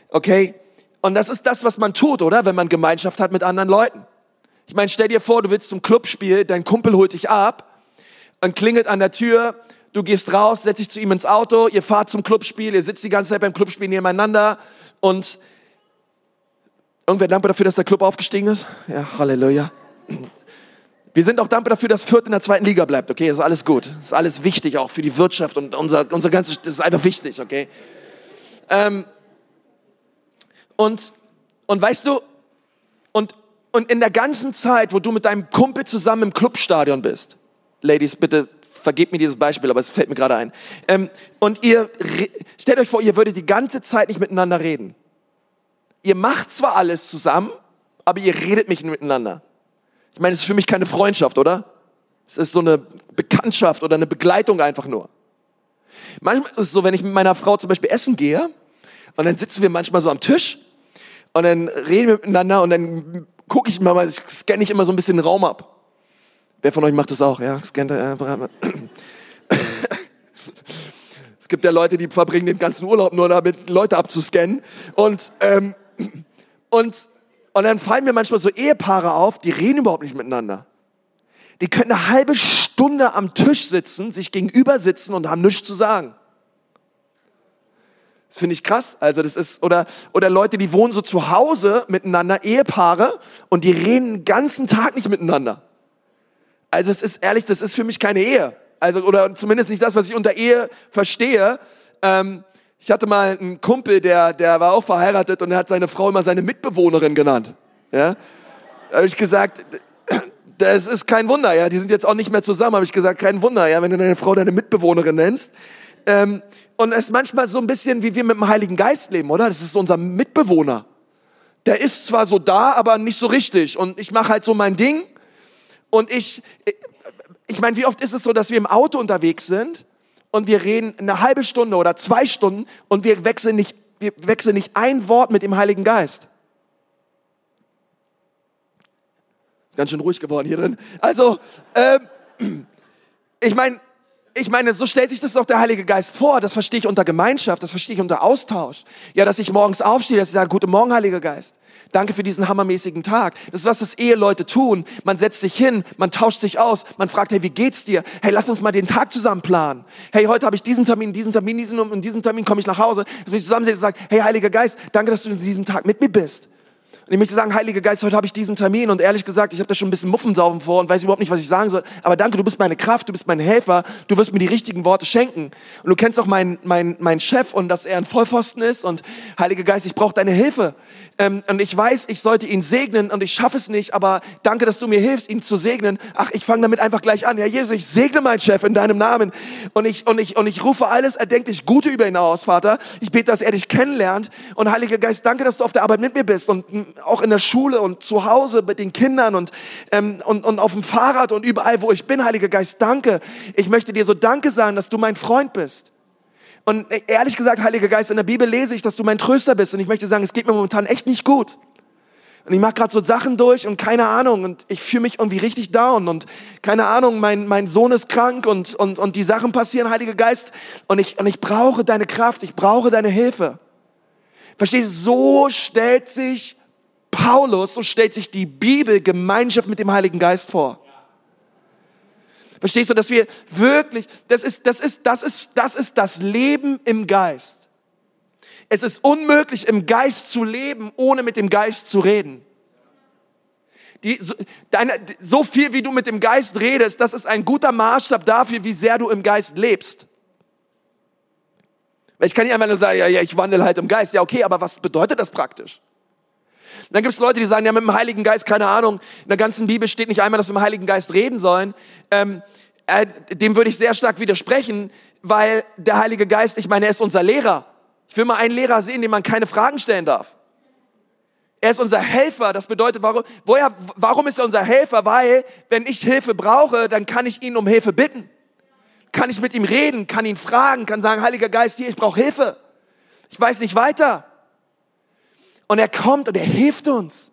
S1: Okay? Und das ist das, was man tut, oder? Wenn man Gemeinschaft hat mit anderen Leuten. Ich meine, stell dir vor, du willst zum Clubspiel, dein Kumpel holt dich ab und klingelt an der Tür. Du gehst raus, setzt dich zu ihm ins Auto, ihr fahrt zum Clubspiel, ihr sitzt die ganze Zeit beim Clubspiel nebeneinander und Irgendwer dankbar dafür, dass der Club aufgestiegen ist? Ja, Halleluja. Wir sind auch dankbar dafür, dass Fürth in der zweiten Liga bleibt, okay? Das ist alles gut. Das ist alles wichtig, auch für die Wirtschaft und unser, unser ganzes, das ist einfach wichtig, okay? Ähm, und, und weißt du, und, und in der ganzen Zeit, wo du mit deinem Kumpel zusammen im Clubstadion bist, Ladies, bitte vergebt mir dieses Beispiel, aber es fällt mir gerade ein. Ähm, und ihr, stellt euch vor, ihr würdet die ganze Zeit nicht miteinander reden. Ihr macht zwar alles zusammen, aber ihr redet nicht miteinander. Ich meine, es ist für mich keine Freundschaft, oder? Es ist so eine Bekanntschaft oder eine Begleitung einfach nur. Manchmal ist es so, wenn ich mit meiner Frau zum Beispiel essen gehe und dann sitzen wir manchmal so am Tisch und dann reden wir miteinander und dann gucke ich mal, scanne ich immer so ein bisschen den Raum ab. Wer von euch macht das auch? Ja, scannt. Äh, es gibt ja Leute, die verbringen den ganzen Urlaub nur damit, Leute abzuscannen. Und, ähm, und, und dann fallen mir manchmal so Ehepaare auf, die reden überhaupt nicht miteinander. Die können eine halbe Stunde am Tisch sitzen, sich gegenüber sitzen und haben nichts zu sagen. Das finde ich krass. Also das ist, oder, oder Leute, die wohnen so zu Hause miteinander, Ehepaare, und die reden den ganzen Tag nicht miteinander. Also es ist ehrlich, das ist für mich keine Ehe. Also, oder zumindest nicht das, was ich unter Ehe verstehe. Ähm, ich hatte mal einen Kumpel, der, der war auch verheiratet und er hat seine Frau immer seine Mitbewohnerin genannt. Ja? Da habe ich gesagt, das ist kein Wunder, ja. Die sind jetzt auch nicht mehr zusammen, habe ich gesagt, kein Wunder, ja, wenn du deine Frau deine Mitbewohnerin nennst. Ähm, und es ist manchmal so ein bisschen, wie wir mit dem Heiligen Geist leben, oder? Das ist unser Mitbewohner. Der ist zwar so da, aber nicht so richtig. Und ich mache halt so mein Ding und ich, ich meine, wie oft ist es so, dass wir im Auto unterwegs sind und wir reden eine halbe Stunde oder zwei Stunden und wir wechseln nicht, wir wechseln nicht ein Wort mit dem Heiligen Geist. Ganz schön ruhig geworden hier drin. Also, ähm, ich meine, ich meine, so stellt sich das doch der Heilige Geist vor. Das verstehe ich unter Gemeinschaft, das verstehe ich unter Austausch. Ja, dass ich morgens aufstehe, dass ich sage, guten Morgen, Heiliger Geist. Danke für diesen hammermäßigen Tag. Das ist was das Eheleute tun. Man setzt sich hin, man tauscht sich aus, man fragt, hey, wie geht's dir? Hey, lass uns mal den Tag zusammen planen. Hey, heute habe ich diesen Termin, diesen Termin, diesen und diesen Termin komme ich nach Hause. Dass wir zusammensetzen und sagen, hey, Heiliger Geist, danke, dass du in diesem Tag mit mir bist. Und ich möchte sagen, Heiliger Geist, heute habe ich diesen Termin und ehrlich gesagt, ich habe da schon ein bisschen Muffensaufen vor und weiß überhaupt nicht, was ich sagen soll. Aber danke, du bist meine Kraft, du bist mein Helfer, du wirst mir die richtigen Worte schenken. Und du kennst auch meinen mein, mein Chef und dass er ein Vollpfosten ist und Heiliger Geist, ich brauche deine Hilfe. Ähm, und ich weiß, ich sollte ihn segnen und ich schaffe es nicht, aber danke, dass du mir hilfst, ihn zu segnen. Ach, ich fange damit einfach gleich an. Ja, Jesus, ich segne meinen Chef in deinem Namen und ich, und ich, und ich rufe alles erdenklich Gute über ihn aus, Vater. Ich bete, dass er dich kennenlernt und Heiliger Geist, danke, dass du auf der Arbeit mit mir bist und auch in der Schule und zu Hause mit den Kindern und, ähm, und, und auf dem Fahrrad und überall, wo ich bin, Heiliger Geist, danke. Ich möchte dir so Danke sagen, dass du mein Freund bist. Und ehrlich gesagt, Heiliger Geist, in der Bibel lese ich, dass du mein Tröster bist. Und ich möchte sagen, es geht mir momentan echt nicht gut. Und ich mache gerade so Sachen durch und keine Ahnung. Und ich fühle mich irgendwie richtig down. Und keine Ahnung, mein, mein Sohn ist krank und, und, und die Sachen passieren, Heiliger Geist. Und ich, und ich brauche deine Kraft, ich brauche deine Hilfe. Verstehst du, so stellt sich Paulus, so stellt sich die Bibel Gemeinschaft mit dem Heiligen Geist vor. Verstehst du, dass wir wirklich, das ist, das ist, das ist, das ist das Leben im Geist. Es ist unmöglich, im Geist zu leben, ohne mit dem Geist zu reden. Die, so, deine, so viel, wie du mit dem Geist redest, das ist ein guter Maßstab dafür, wie sehr du im Geist lebst. Ich kann nicht einfach nur sagen, ja, ja, ich wandle halt im Geist. Ja, okay, aber was bedeutet das praktisch? Dann gibt es Leute, die sagen, ja, mit dem Heiligen Geist, keine Ahnung, in der ganzen Bibel steht nicht einmal, dass wir mit dem Heiligen Geist reden sollen. Ähm, äh, dem würde ich sehr stark widersprechen, weil der Heilige Geist, ich meine, er ist unser Lehrer. Ich will mal einen Lehrer sehen, dem man keine Fragen stellen darf. Er ist unser Helfer. Das bedeutet, warum, woher, warum ist er unser Helfer? Weil, wenn ich Hilfe brauche, dann kann ich ihn um Hilfe bitten. Kann ich mit ihm reden, kann ihn fragen, kann sagen, Heiliger Geist, hier, ich brauche Hilfe. Ich weiß nicht weiter. Und er kommt und er hilft uns.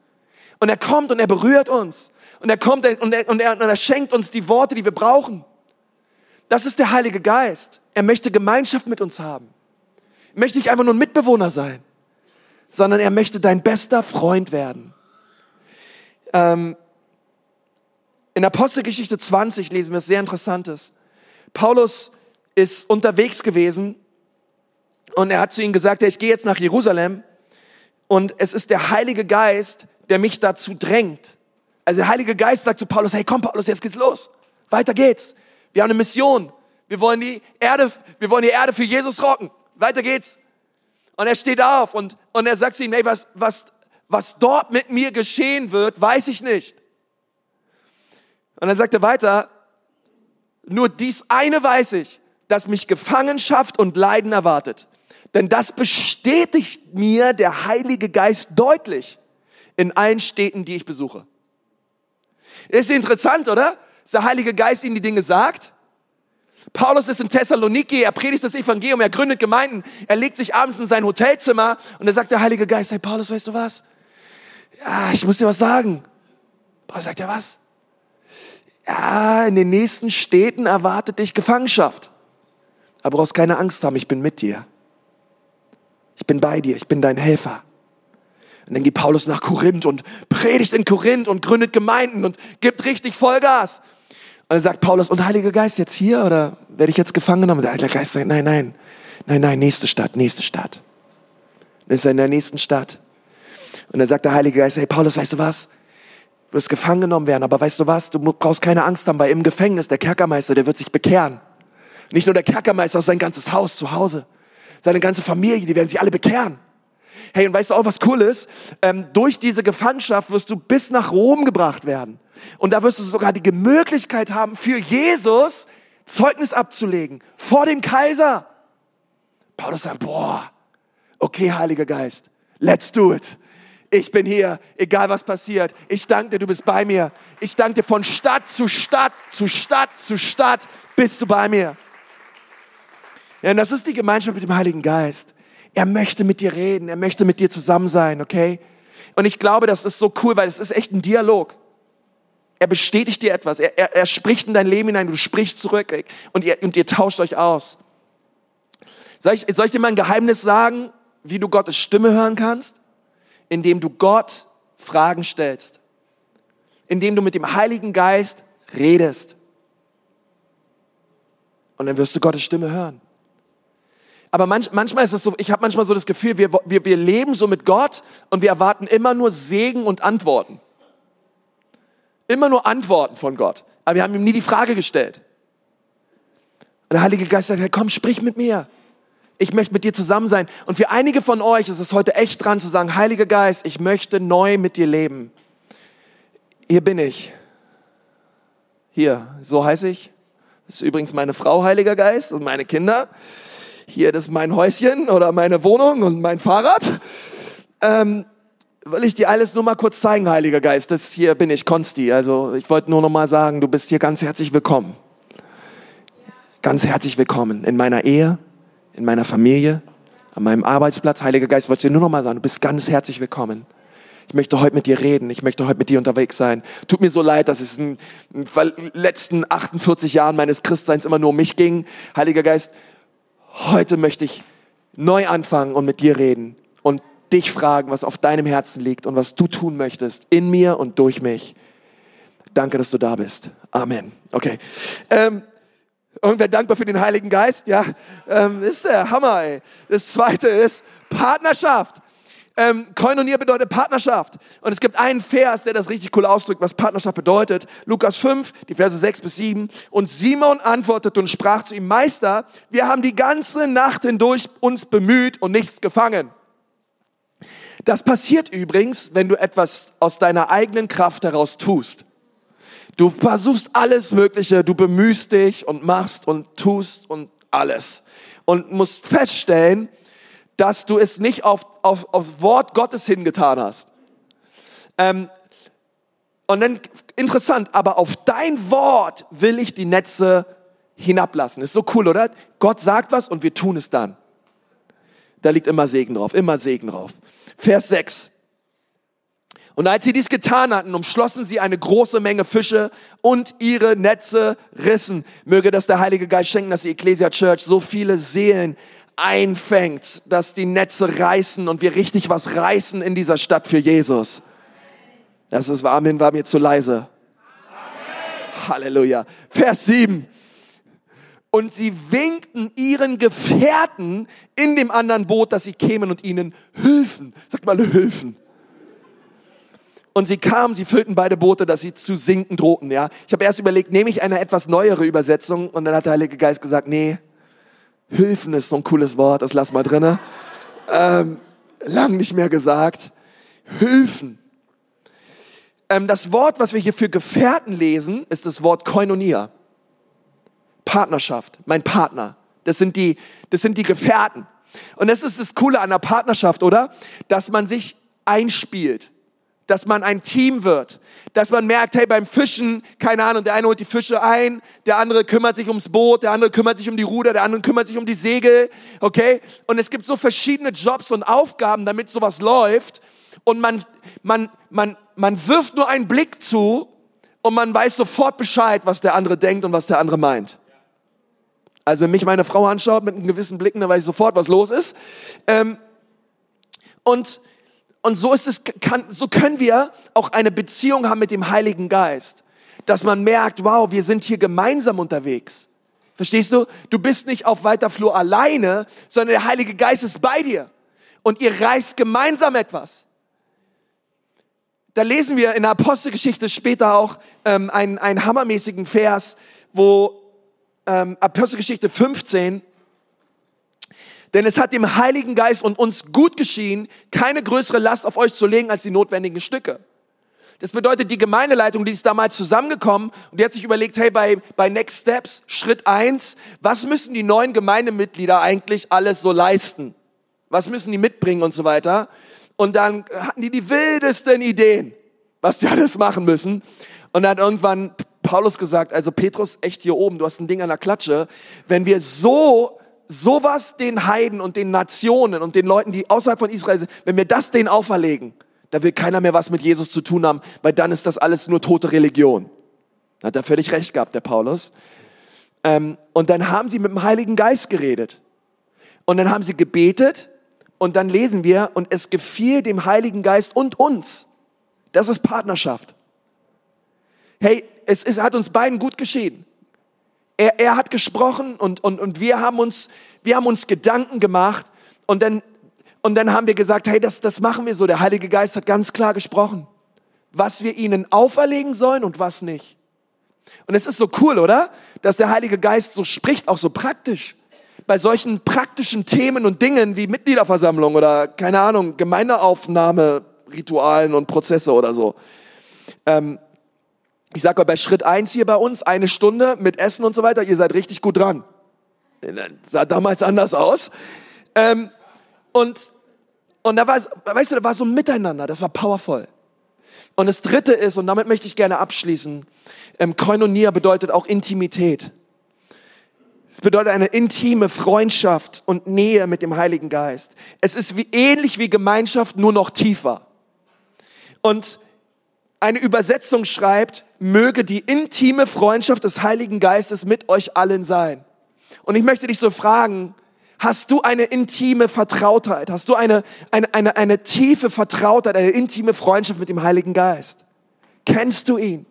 S1: Und er kommt und er berührt uns. Und er kommt und er, und er, und er schenkt uns die Worte, die wir brauchen. Das ist der Heilige Geist. Er möchte Gemeinschaft mit uns haben. Er möchte nicht einfach nur ein Mitbewohner sein, sondern er möchte dein bester Freund werden. Ähm, in Apostelgeschichte 20 lesen wir es sehr Interessantes. Paulus ist unterwegs gewesen und er hat zu ihnen gesagt, ich gehe jetzt nach Jerusalem und es ist der Heilige Geist, der mich dazu drängt. Also der Heilige Geist sagt zu Paulus, hey komm Paulus, jetzt geht's los. Weiter geht's. Wir haben eine Mission. Wir wollen die Erde, wir wollen die Erde für Jesus rocken. Weiter geht's. Und er steht auf und, und er sagt zu ihm, hey, was, was, was dort mit mir geschehen wird, weiß ich nicht. Und dann sagt er weiter, nur dies eine weiß ich, dass mich Gefangenschaft und Leiden erwartet. Denn das bestätigt mir der Heilige Geist deutlich in allen Städten, die ich besuche. Ist interessant, oder? Dass der Heilige Geist ihnen die Dinge sagt. Paulus ist in Thessaloniki, er predigt das Evangelium, er gründet Gemeinden, er legt sich abends in sein Hotelzimmer und er sagt der Heilige Geist, hey Paulus, weißt du was? Ja, ich muss dir was sagen. Paulus sagt, ja was? Ja, in den nächsten Städten erwartet dich Gefangenschaft. Aber brauchst keine Angst haben, ich bin mit dir. Bin bei dir, ich bin dein Helfer. Und dann geht Paulus nach Korinth und predigt in Korinth und gründet Gemeinden und gibt richtig Vollgas. Und dann sagt Paulus, und Heiliger Geist jetzt hier oder werde ich jetzt gefangen genommen? Der Heilige Geist sagt, nein, nein, nein, nein, nächste Stadt, nächste Stadt. Dann ist er in der nächsten Stadt. Und dann sagt der Heilige Geist, hey Paulus, weißt du was? Du wirst gefangen genommen werden, aber weißt du was? Du brauchst keine Angst haben, weil im Gefängnis der Kerkermeister, der wird sich bekehren. Nicht nur der Kerkermeister, sein ganzes Haus zu Hause. Seine ganze Familie, die werden sich alle bekehren. Hey, und weißt du auch, was cool ist? Ähm, durch diese Gefangenschaft wirst du bis nach Rom gebracht werden. Und da wirst du sogar die Möglichkeit haben, für Jesus Zeugnis abzulegen. Vor dem Kaiser. Paulus sagt, boah, okay, Heiliger Geist, let's do it. Ich bin hier, egal was passiert. Ich danke dir, du bist bei mir. Ich danke dir von Stadt zu Stadt, zu Stadt zu Stadt bist du bei mir. Ja, und das ist die Gemeinschaft mit dem Heiligen Geist. Er möchte mit dir reden, er möchte mit dir zusammen sein, okay? Und ich glaube, das ist so cool, weil es ist echt ein Dialog. Er bestätigt dir etwas, er, er, er spricht in dein Leben hinein, du sprichst zurück und ihr, und ihr tauscht euch aus. Soll ich, soll ich dir mal ein Geheimnis sagen, wie du Gottes Stimme hören kannst? Indem du Gott Fragen stellst. Indem du mit dem Heiligen Geist redest. Und dann wirst du Gottes Stimme hören. Aber manch, manchmal ist es so, ich habe manchmal so das Gefühl, wir, wir, wir leben so mit Gott und wir erwarten immer nur Segen und Antworten. Immer nur Antworten von Gott. Aber wir haben ihm nie die Frage gestellt. Und der Heilige Geist sagt, komm, sprich mit mir. Ich möchte mit dir zusammen sein. Und für einige von euch ist es heute echt dran zu sagen, Heiliger Geist, ich möchte neu mit dir leben. Hier bin ich. Hier, so heiße ich. Das ist übrigens meine Frau, Heiliger Geist, und meine Kinder hier, das ist mein Häuschen oder meine Wohnung und mein Fahrrad. Ähm, will ich dir alles nur mal kurz zeigen, Heiliger Geist. Das hier bin ich, Konsti. Also ich wollte nur noch mal sagen, du bist hier ganz herzlich willkommen. Ganz herzlich willkommen in meiner Ehe, in meiner Familie, an meinem Arbeitsplatz. Heiliger Geist, wollte ich dir nur noch mal sagen, du bist ganz herzlich willkommen. Ich möchte heute mit dir reden. Ich möchte heute mit dir unterwegs sein. Tut mir so leid, dass es in den letzten 48 Jahren meines Christseins immer nur um mich ging. Heiliger Geist, heute möchte ich neu anfangen und mit dir reden und dich fragen, was auf deinem Herzen liegt und was du tun möchtest in mir und durch mich. Danke, dass du da bist. Amen. Okay. Ähm, irgendwer dankbar für den Heiligen Geist? Ja, ähm, ist der Hammer. Ey. Das zweite ist Partnerschaft. Ähm, Koinonia bedeutet Partnerschaft. Und es gibt einen Vers, der das richtig cool ausdrückt, was Partnerschaft bedeutet. Lukas 5, die Verse 6 bis 7. Und Simon antwortete und sprach zu ihm, Meister, wir haben die ganze Nacht hindurch uns bemüht und nichts gefangen. Das passiert übrigens, wenn du etwas aus deiner eigenen Kraft heraus tust. Du versuchst alles Mögliche, du bemühst dich und machst und tust und alles. Und musst feststellen, dass du es nicht auf, auf, aufs Wort Gottes hingetan hast. Ähm, und dann, interessant, aber auf dein Wort will ich die Netze hinablassen. Ist so cool, oder? Gott sagt was und wir tun es dann. Da liegt immer Segen drauf, immer Segen drauf. Vers 6. Und als sie dies getan hatten, umschlossen sie eine große Menge Fische und ihre Netze rissen. Möge das der Heilige Geist schenken, dass die Ecclesia Church so viele Seelen einfängt, dass die Netze reißen und wir richtig was reißen in dieser Stadt für Jesus. Das ist Amen, war mir zu leise. Halleluja. Vers 7. Und sie winkten ihren Gefährten in dem anderen Boot, dass sie kämen und ihnen hülfen. Sagt mal, hülfen. und sie kamen, sie füllten beide Boote, dass sie zu sinken drohten. Ja, ich habe erst überlegt, nehme ich eine etwas neuere Übersetzung und dann hat der Heilige Geist gesagt, nee, Hilfen ist so ein cooles Wort, das lass mal drinne. Ähm, lang nicht mehr gesagt. Hilfen. Ähm, das Wort, was wir hier für Gefährten lesen, ist das Wort Koinonia. Partnerschaft, mein Partner. Das sind die, das sind die Gefährten. Und das ist das Coole an der Partnerschaft, oder? Dass man sich einspielt dass man ein Team wird, dass man merkt, hey, beim Fischen, keine Ahnung, der eine holt die Fische ein, der andere kümmert sich ums Boot, der andere kümmert sich um die Ruder, der andere kümmert sich um die Segel, okay? Und es gibt so verschiedene Jobs und Aufgaben, damit sowas läuft und man, man, man, man wirft nur einen Blick zu und man weiß sofort Bescheid, was der andere denkt und was der andere meint. Also wenn mich meine Frau anschaut mit einem gewissen Blicken, dann weiß ich sofort, was los ist. Ähm, und und so ist es, kann, so können wir auch eine Beziehung haben mit dem Heiligen Geist. Dass man merkt, wow, wir sind hier gemeinsam unterwegs. Verstehst du? Du bist nicht auf weiter Flur alleine, sondern der Heilige Geist ist bei dir. Und ihr reist gemeinsam etwas. Da lesen wir in der Apostelgeschichte später auch ähm, einen, einen hammermäßigen Vers, wo ähm, Apostelgeschichte 15, denn es hat dem Heiligen Geist und uns gut geschienen, keine größere Last auf euch zu legen als die notwendigen Stücke. Das bedeutet, die Gemeindeleitung, die ist damals zusammengekommen und die hat sich überlegt, hey, bei, bei Next Steps, Schritt eins, was müssen die neuen Gemeindemitglieder eigentlich alles so leisten? Was müssen die mitbringen und so weiter? Und dann hatten die die wildesten Ideen, was die alles machen müssen. Und dann hat irgendwann Paulus gesagt, also Petrus, echt hier oben, du hast ein Ding an der Klatsche. Wenn wir so sowas den Heiden und den Nationen und den Leuten, die außerhalb von Israel sind, wenn wir das denen auferlegen, da will keiner mehr was mit Jesus zu tun haben, weil dann ist das alles nur tote Religion. Da hat er völlig recht gehabt, der Paulus. Ähm, und dann haben sie mit dem Heiligen Geist geredet. Und dann haben sie gebetet und dann lesen wir, und es gefiel dem Heiligen Geist und uns. Das ist Partnerschaft. Hey, es, es hat uns beiden gut geschehen. Er, er hat gesprochen und, und, und wir, haben uns, wir haben uns Gedanken gemacht und dann, und dann haben wir gesagt, hey, das, das machen wir so. Der Heilige Geist hat ganz klar gesprochen, was wir ihnen auferlegen sollen und was nicht. Und es ist so cool, oder? Dass der Heilige Geist so spricht, auch so praktisch. Bei solchen praktischen Themen und Dingen wie Mitgliederversammlung oder, keine Ahnung, Gemeindeaufnahme, Ritualen und Prozesse oder so. Ähm, ich sage euch, bei Schritt eins hier bei uns, eine Stunde mit Essen und so weiter, ihr seid richtig gut dran. Sah damals anders aus. Ähm, und, und da war, weißt du, da war so ein Miteinander, das war powerful. Und das dritte ist, und damit möchte ich gerne abschließen, ähm, Koinonia bedeutet auch Intimität. Es bedeutet eine intime Freundschaft und Nähe mit dem Heiligen Geist. Es ist wie, ähnlich wie Gemeinschaft, nur noch tiefer. Und eine Übersetzung schreibt, möge die intime Freundschaft des Heiligen Geistes mit euch allen sein. Und ich möchte dich so fragen, hast du eine intime Vertrautheit? Hast du eine, eine, eine, eine tiefe Vertrautheit, eine intime Freundschaft mit dem Heiligen Geist? Kennst du ihn?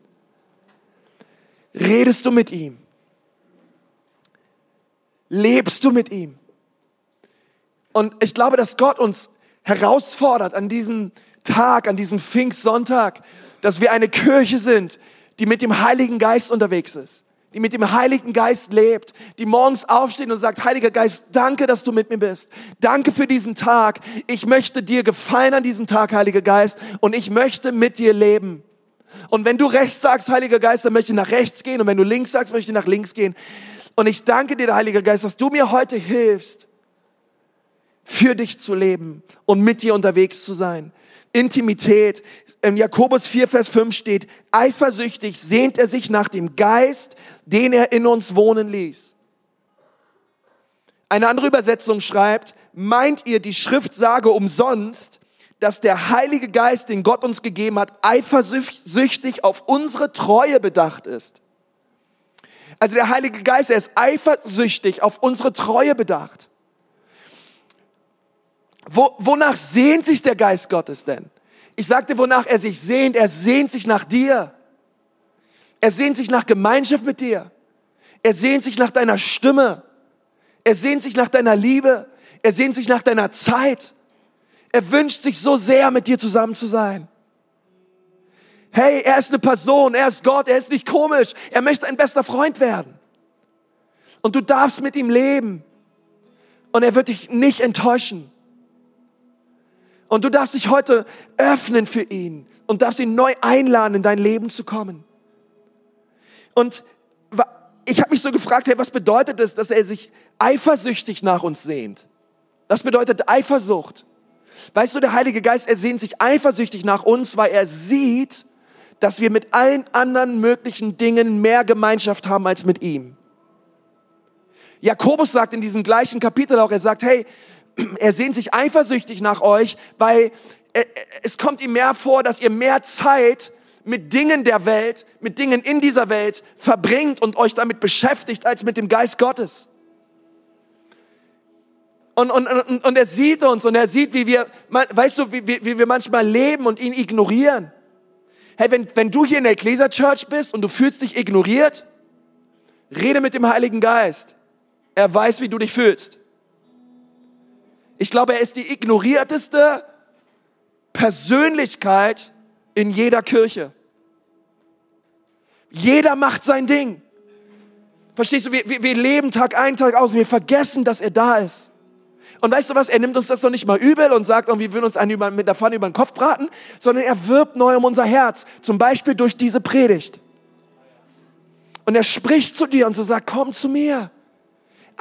S1: Redest du mit ihm? Lebst du mit ihm? Und ich glaube, dass Gott uns herausfordert an diesem Tag, an diesem Pfingstsonntag, dass wir eine Kirche sind, die mit dem Heiligen Geist unterwegs ist, die mit dem Heiligen Geist lebt, die morgens aufsteht und sagt, Heiliger Geist, danke, dass du mit mir bist. Danke für diesen Tag. Ich möchte dir gefallen an diesem Tag, Heiliger Geist, und ich möchte mit dir leben. Und wenn du rechts sagst, Heiliger Geist, dann möchte ich nach rechts gehen. Und wenn du links sagst, möchte ich nach links gehen. Und ich danke dir, Heiliger Geist, dass du mir heute hilfst, für dich zu leben und mit dir unterwegs zu sein. Intimität. In Jakobus 4, Vers 5 steht, eifersüchtig sehnt er sich nach dem Geist, den er in uns wohnen ließ. Eine andere Übersetzung schreibt, meint ihr, die Schrift sage umsonst, dass der Heilige Geist, den Gott uns gegeben hat, eifersüchtig auf unsere Treue bedacht ist? Also der Heilige Geist, er ist eifersüchtig auf unsere Treue bedacht. Wo, wonach sehnt sich der Geist Gottes denn? Ich sagte, wonach er sich sehnt. Er sehnt sich nach dir. Er sehnt sich nach Gemeinschaft mit dir. Er sehnt sich nach deiner Stimme. Er sehnt sich nach deiner Liebe. Er sehnt sich nach deiner Zeit. Er wünscht sich so sehr, mit dir zusammen zu sein. Hey, er ist eine Person, er ist Gott, er ist nicht komisch, er möchte ein bester Freund werden. Und du darfst mit ihm leben. Und er wird dich nicht enttäuschen. Und du darfst dich heute öffnen für ihn und darfst ihn neu einladen, in dein Leben zu kommen. Und ich habe mich so gefragt, hey, was bedeutet es, dass er sich eifersüchtig nach uns sehnt? Das bedeutet Eifersucht. Weißt du, der Heilige Geist, er sehnt sich eifersüchtig nach uns, weil er sieht, dass wir mit allen anderen möglichen Dingen mehr Gemeinschaft haben als mit ihm. Jakobus sagt in diesem gleichen Kapitel auch, er sagt, hey, er sehnt sich eifersüchtig nach euch, weil es kommt ihm mehr vor, dass ihr mehr Zeit mit Dingen der Welt, mit Dingen in dieser Welt verbringt und euch damit beschäftigt, als mit dem Geist Gottes. Und, und, und, und er sieht uns und er sieht, wie wir, weißt du, wie, wie, wie wir manchmal leben und ihn ignorieren. Hey, wenn, wenn du hier in der Ecclesia Church bist und du fühlst dich ignoriert, rede mit dem Heiligen Geist. Er weiß, wie du dich fühlst. Ich glaube, er ist die ignorierteste Persönlichkeit in jeder Kirche. Jeder macht sein Ding. Verstehst du, wir, wir, leben Tag ein, Tag aus und wir vergessen, dass er da ist. Und weißt du was, er nimmt uns das doch nicht mal übel und sagt, wir würden uns einen mit der Pfanne über den Kopf braten, sondern er wirbt neu um unser Herz. Zum Beispiel durch diese Predigt. Und er spricht zu dir und so sagt, komm zu mir.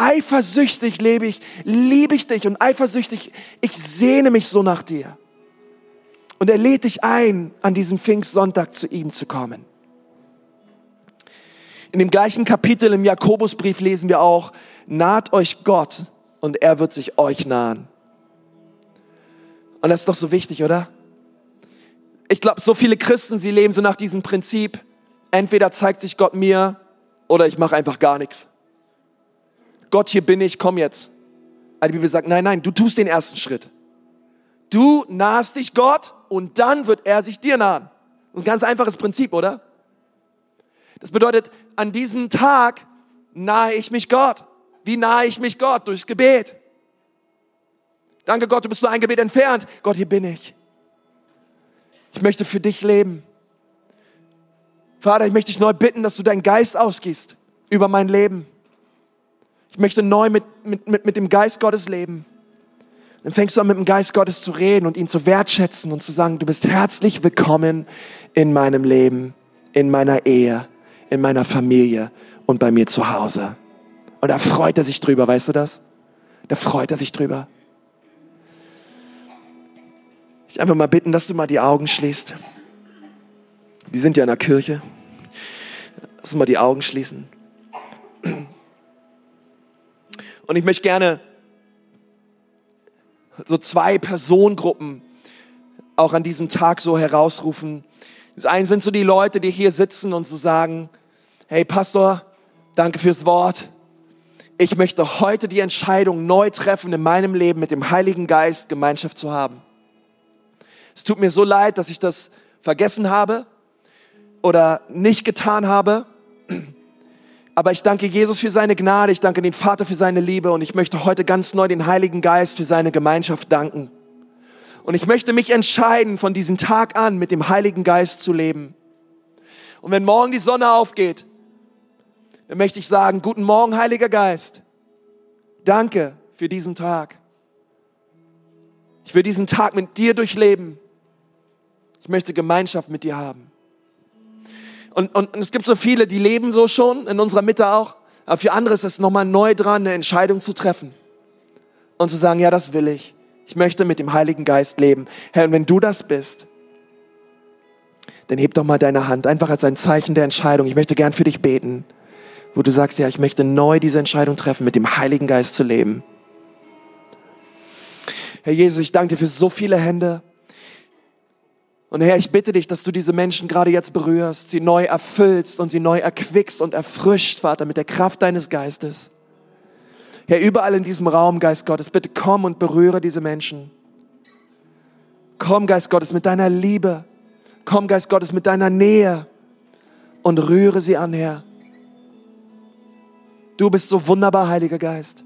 S1: Eifersüchtig lebe ich, liebe ich dich und eifersüchtig, ich sehne mich so nach dir. Und er lädt dich ein, an diesem Pfingstsonntag zu ihm zu kommen. In dem gleichen Kapitel im Jakobusbrief lesen wir auch, naht euch Gott und er wird sich euch nahen. Und das ist doch so wichtig, oder? Ich glaube, so viele Christen, sie leben so nach diesem Prinzip, entweder zeigt sich Gott mir oder ich mache einfach gar nichts. Gott, hier bin ich, komm jetzt. Aber die Bibel sagt, nein, nein, du tust den ersten Schritt. Du nahst dich Gott und dann wird er sich dir nahen. Ein ganz einfaches Prinzip, oder? Das bedeutet, an diesem Tag nahe ich mich Gott. Wie nahe ich mich Gott? Durchs Gebet. Danke Gott, du bist nur ein Gebet entfernt. Gott, hier bin ich. Ich möchte für dich leben. Vater, ich möchte dich neu bitten, dass du deinen Geist ausgießt über mein Leben. Ich möchte neu mit, mit, mit, mit dem Geist Gottes leben. Dann fängst du an, mit dem Geist Gottes zu reden und ihn zu wertschätzen und zu sagen, du bist herzlich willkommen in meinem Leben, in meiner Ehe, in meiner Familie und bei mir zu Hause. Und da freut er sich drüber, weißt du das? Da freut er sich drüber. Ich einfach mal bitten, dass du mal die Augen schließt. Wir sind ja in der Kirche. Lass uns mal die Augen schließen. Und ich möchte gerne so zwei Personengruppen auch an diesem Tag so herausrufen. Das eine sind so die Leute, die hier sitzen und so sagen, hey Pastor, danke fürs Wort. Ich möchte heute die Entscheidung neu treffen, in meinem Leben mit dem Heiligen Geist Gemeinschaft zu haben. Es tut mir so leid, dass ich das vergessen habe oder nicht getan habe. Aber ich danke Jesus für seine Gnade, ich danke den Vater für seine Liebe und ich möchte heute ganz neu den Heiligen Geist für seine Gemeinschaft danken. Und ich möchte mich entscheiden, von diesem Tag an mit dem Heiligen Geist zu leben. Und wenn morgen die Sonne aufgeht, dann möchte ich sagen, guten Morgen, Heiliger Geist. Danke für diesen Tag. Ich will diesen Tag mit dir durchleben. Ich möchte Gemeinschaft mit dir haben. Und, und, und es gibt so viele, die leben so schon, in unserer Mitte auch. Aber für andere ist es nochmal neu dran, eine Entscheidung zu treffen. Und zu sagen, ja, das will ich. Ich möchte mit dem Heiligen Geist leben. Herr, und wenn du das bist, dann heb doch mal deine Hand, einfach als ein Zeichen der Entscheidung. Ich möchte gern für dich beten, wo du sagst, ja, ich möchte neu diese Entscheidung treffen, mit dem Heiligen Geist zu leben. Herr Jesus, ich danke dir für so viele Hände. Und Herr, ich bitte dich, dass du diese Menschen gerade jetzt berührst, sie neu erfüllst und sie neu erquickst und erfrischt, Vater, mit der Kraft deines Geistes. Herr, überall in diesem Raum, Geist Gottes, bitte komm und berühre diese Menschen. Komm, Geist Gottes, mit deiner Liebe. Komm, Geist Gottes, mit deiner Nähe und rühre sie an, Herr. Du bist so wunderbar, Heiliger Geist.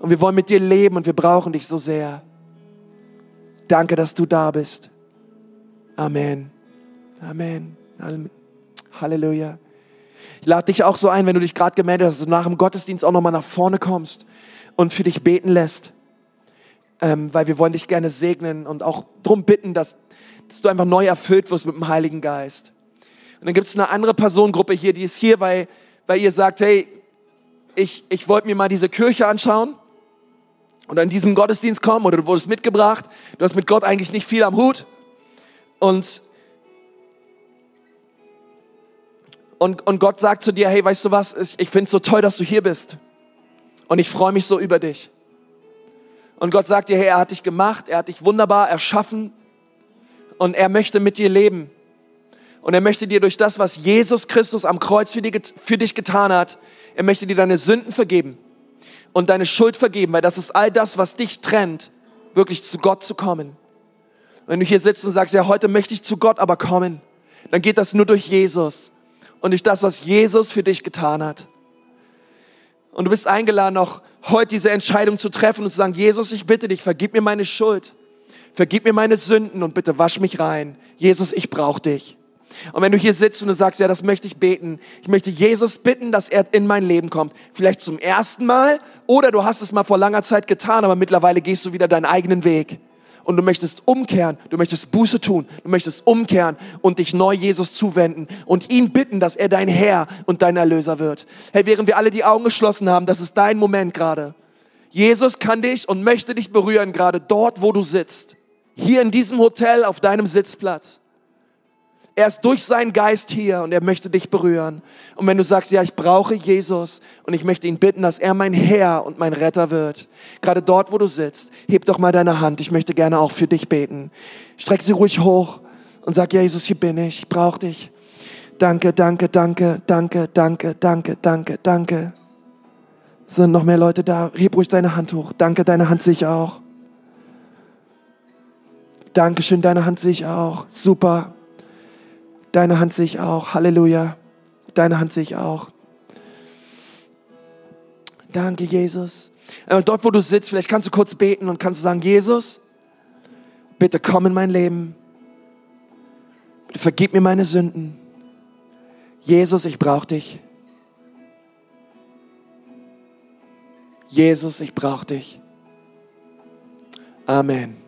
S1: Und wir wollen mit dir leben und wir brauchen dich so sehr. Danke, dass du da bist. Amen. Amen. Halleluja. Ich lade dich auch so ein, wenn du dich gerade gemeldet hast, dass du nach dem Gottesdienst auch nochmal nach vorne kommst und für dich beten lässt. Ähm, weil wir wollen dich gerne segnen und auch darum bitten, dass, dass du einfach neu erfüllt wirst mit dem Heiligen Geist. Und dann gibt es eine andere Personengruppe hier, die ist hier, weil, weil ihr sagt, hey, ich, ich wollte mir mal diese Kirche anschauen oder in diesen Gottesdienst kommen oder du wurdest mitgebracht, du hast mit Gott eigentlich nicht viel am Hut und, und, und Gott sagt zu dir, hey, weißt du was, ich finde es so toll, dass du hier bist und ich freue mich so über dich. Und Gott sagt dir, hey, er hat dich gemacht, er hat dich wunderbar erschaffen und er möchte mit dir leben. Und er möchte dir durch das, was Jesus Christus am Kreuz für, dich getan hat, er möchte dir deine Sünden vergeben und deine Schuld vergeben, weil das ist all das, was dich trennt, wirklich zu Gott zu kommen. Wenn du hier sitzt und sagst, ja, heute möchte ich zu Gott aber kommen, dann geht das nur durch Jesus und durch das, was Jesus für dich getan hat. Und du bist eingeladen, auch heute diese Entscheidung zu treffen und zu sagen, Jesus, ich bitte dich, vergib mir meine Schuld, vergib mir meine Sünden und bitte wasch mich rein. Jesus, ich brauche dich. Und wenn du hier sitzt und du sagst, ja, das möchte ich beten, ich möchte Jesus bitten, dass er in mein Leben kommt, vielleicht zum ersten Mal oder du hast es mal vor langer Zeit getan, aber mittlerweile gehst du wieder deinen eigenen Weg und du möchtest umkehren, du möchtest Buße tun, du möchtest umkehren und dich neu Jesus zuwenden und ihn bitten, dass er dein Herr und dein Erlöser wird. Hey, während wir alle die Augen geschlossen haben, das ist dein Moment gerade. Jesus kann dich und möchte dich berühren, gerade dort, wo du sitzt. Hier in diesem Hotel auf deinem Sitzplatz. Er ist durch seinen Geist hier und er möchte dich berühren. Und wenn du sagst, ja, ich brauche Jesus und ich möchte ihn bitten, dass er mein Herr und mein Retter wird, gerade dort, wo du sitzt, heb doch mal deine Hand. Ich möchte gerne auch für dich beten. Streck sie ruhig hoch und sag, ja, Jesus, hier bin ich, ich brauche dich. Danke, danke, danke, danke, danke, danke, danke, danke. Sind noch mehr Leute da? Heb ruhig deine Hand hoch. Danke, deine Hand sehe ich auch. Dankeschön, deine Hand sehe ich auch. Super. Deine Hand sehe ich auch. Halleluja. Deine Hand sehe ich auch. Danke, Jesus. Aber dort, wo du sitzt, vielleicht kannst du kurz beten und kannst du sagen, Jesus, bitte komm in mein Leben. Bitte vergib mir meine Sünden. Jesus, ich brauche dich. Jesus, ich brauche dich. Amen.